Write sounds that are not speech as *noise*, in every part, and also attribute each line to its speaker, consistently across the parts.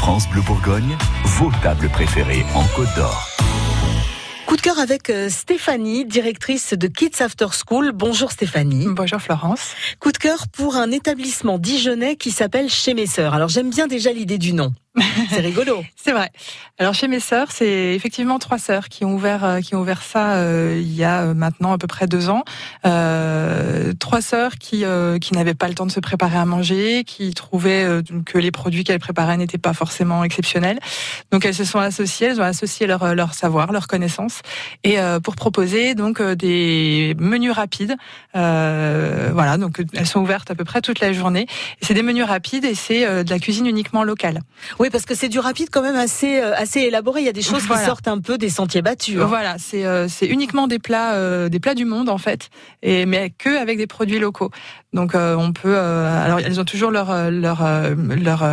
Speaker 1: France Bleu Bourgogne, vos tables préférées en Côte d'Or.
Speaker 2: Coup de cœur avec euh, Stéphanie, directrice de Kids After School. Bonjour Stéphanie.
Speaker 3: Bonjour Florence.
Speaker 2: Coup de cœur pour un établissement dijonnais qui s'appelle Chez Mes Sœurs. Alors j'aime bien déjà l'idée du nom. C'est rigolo. *laughs*
Speaker 3: c'est vrai. Alors chez mes sœurs, c'est effectivement trois sœurs qui ont ouvert euh, qui ont ouvert ça euh, il y a euh, maintenant à peu près deux ans. Euh, trois sœurs qui qui n'avaient pas le temps de se préparer à manger, qui trouvaient que les produits qu'elles préparaient n'étaient pas forcément exceptionnels. Donc elles se sont associées, elles ont associé leur leur savoir, leur connaissance et pour proposer donc des menus rapides. voilà, donc elles sont ouvertes à peu près toute la journée. C'est des menus rapides et c'est de la cuisine uniquement locale.
Speaker 2: Oui, parce que c'est du rapide quand même assez euh, assez élaboré. Il y a des choses qui sortent un peu des sentiers battus.
Speaker 3: Hein. Voilà, c'est euh, c'est uniquement des plats euh, des plats du monde en fait, et mais que avec des produits locaux. Donc on peut alors elles ont toujours leur leur leur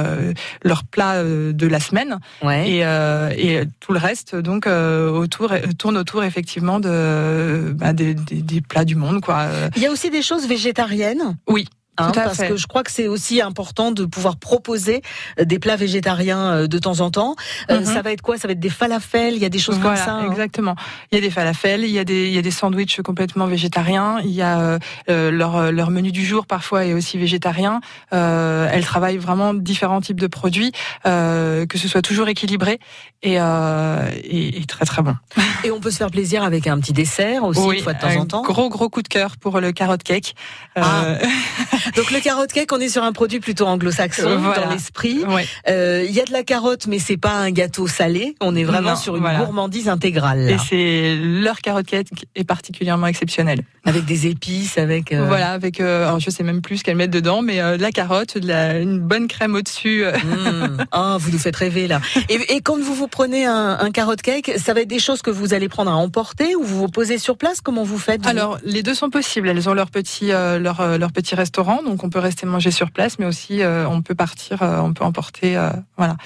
Speaker 3: leur plat de la semaine
Speaker 2: ouais.
Speaker 3: et et tout le reste donc autour tourne autour effectivement de bah, des, des, des plats du monde quoi.
Speaker 2: Il y a aussi des choses végétariennes.
Speaker 3: Oui.
Speaker 2: Hein, parce que je crois que c'est aussi important de pouvoir proposer euh, des plats végétariens euh, de temps en temps. Euh, mhm. Ça va être quoi? Ça va être des falafels, il y a des choses
Speaker 3: comme
Speaker 2: ça.
Speaker 3: Hein exactement. Il y a des falafels, il y a des il y a des sandwichs complètement végétariens, il y a leur leur menu du jour parfois est aussi végétarien. Euh, elles travaillent vraiment différents types de produits, que ce soit toujours équilibré et, et, et, très très bon. *laughs*
Speaker 2: Et on peut se faire plaisir avec un petit dessert aussi une fois de temps en temps.
Speaker 3: Gros gros coup de cœur pour le carrot cake.
Speaker 2: Ah. *laughs* Donc le carotte cake, on est sur un produit plutôt anglo-saxon dans l'esprit. Euh, il y a de la carotte, mais c'est pas un gâteau salé. On est vraiment sur une gourmandise intégrale.
Speaker 3: Et c'est leur carotte cake est particulièrement exceptionnelle.
Speaker 2: Avec des épices, avec.
Speaker 3: Euh... Voilà, avec. Euh, alors je sais même plus ce qu'elles mettent dedans, mais euh, de la carotte, de la, une bonne crème au-dessus.
Speaker 2: Mmh. Ah, *laughs* vous nous faites rêver là. Et, et quand vous vous prenez un, un carotte cake, ça va être des choses que vous allez prendre à emporter ou vous vous posez sur place? Comment vous faites
Speaker 3: Alors les deux sont possibles. Elles ont leur petit leur leur petit restaurant donc on peut rester manger sur place, mais aussi euh, on peut partir, euh, on peut emporter, euh, voilà.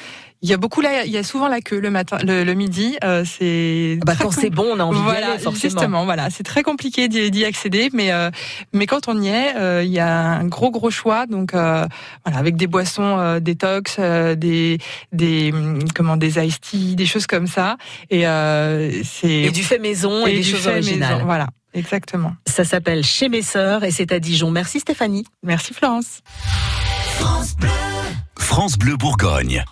Speaker 3: Il y a beaucoup là, il y a souvent la queue le matin, le, midi. c'est
Speaker 2: bah, quand c'est bon, on a envie
Speaker 3: voilà,
Speaker 2: d'y aller forcément.
Speaker 3: Justement, voilà, c'est très compliqué d'y accéder, mais mais quand on y est, il y a un gros gros choix. Donc voilà, avec des boissons détox, des des hum, comment des iced tea, des choses comme ça. Et c'est
Speaker 2: et du fait maison et, des choses originales.
Speaker 3: Maison, voilà. Exactement.
Speaker 2: Ça s'appelle Chez mes sœurs et c'est à Dijon. Merci Stéphanie.
Speaker 3: Merci Florence.
Speaker 1: France Bleu. France Bleu Bourgogne.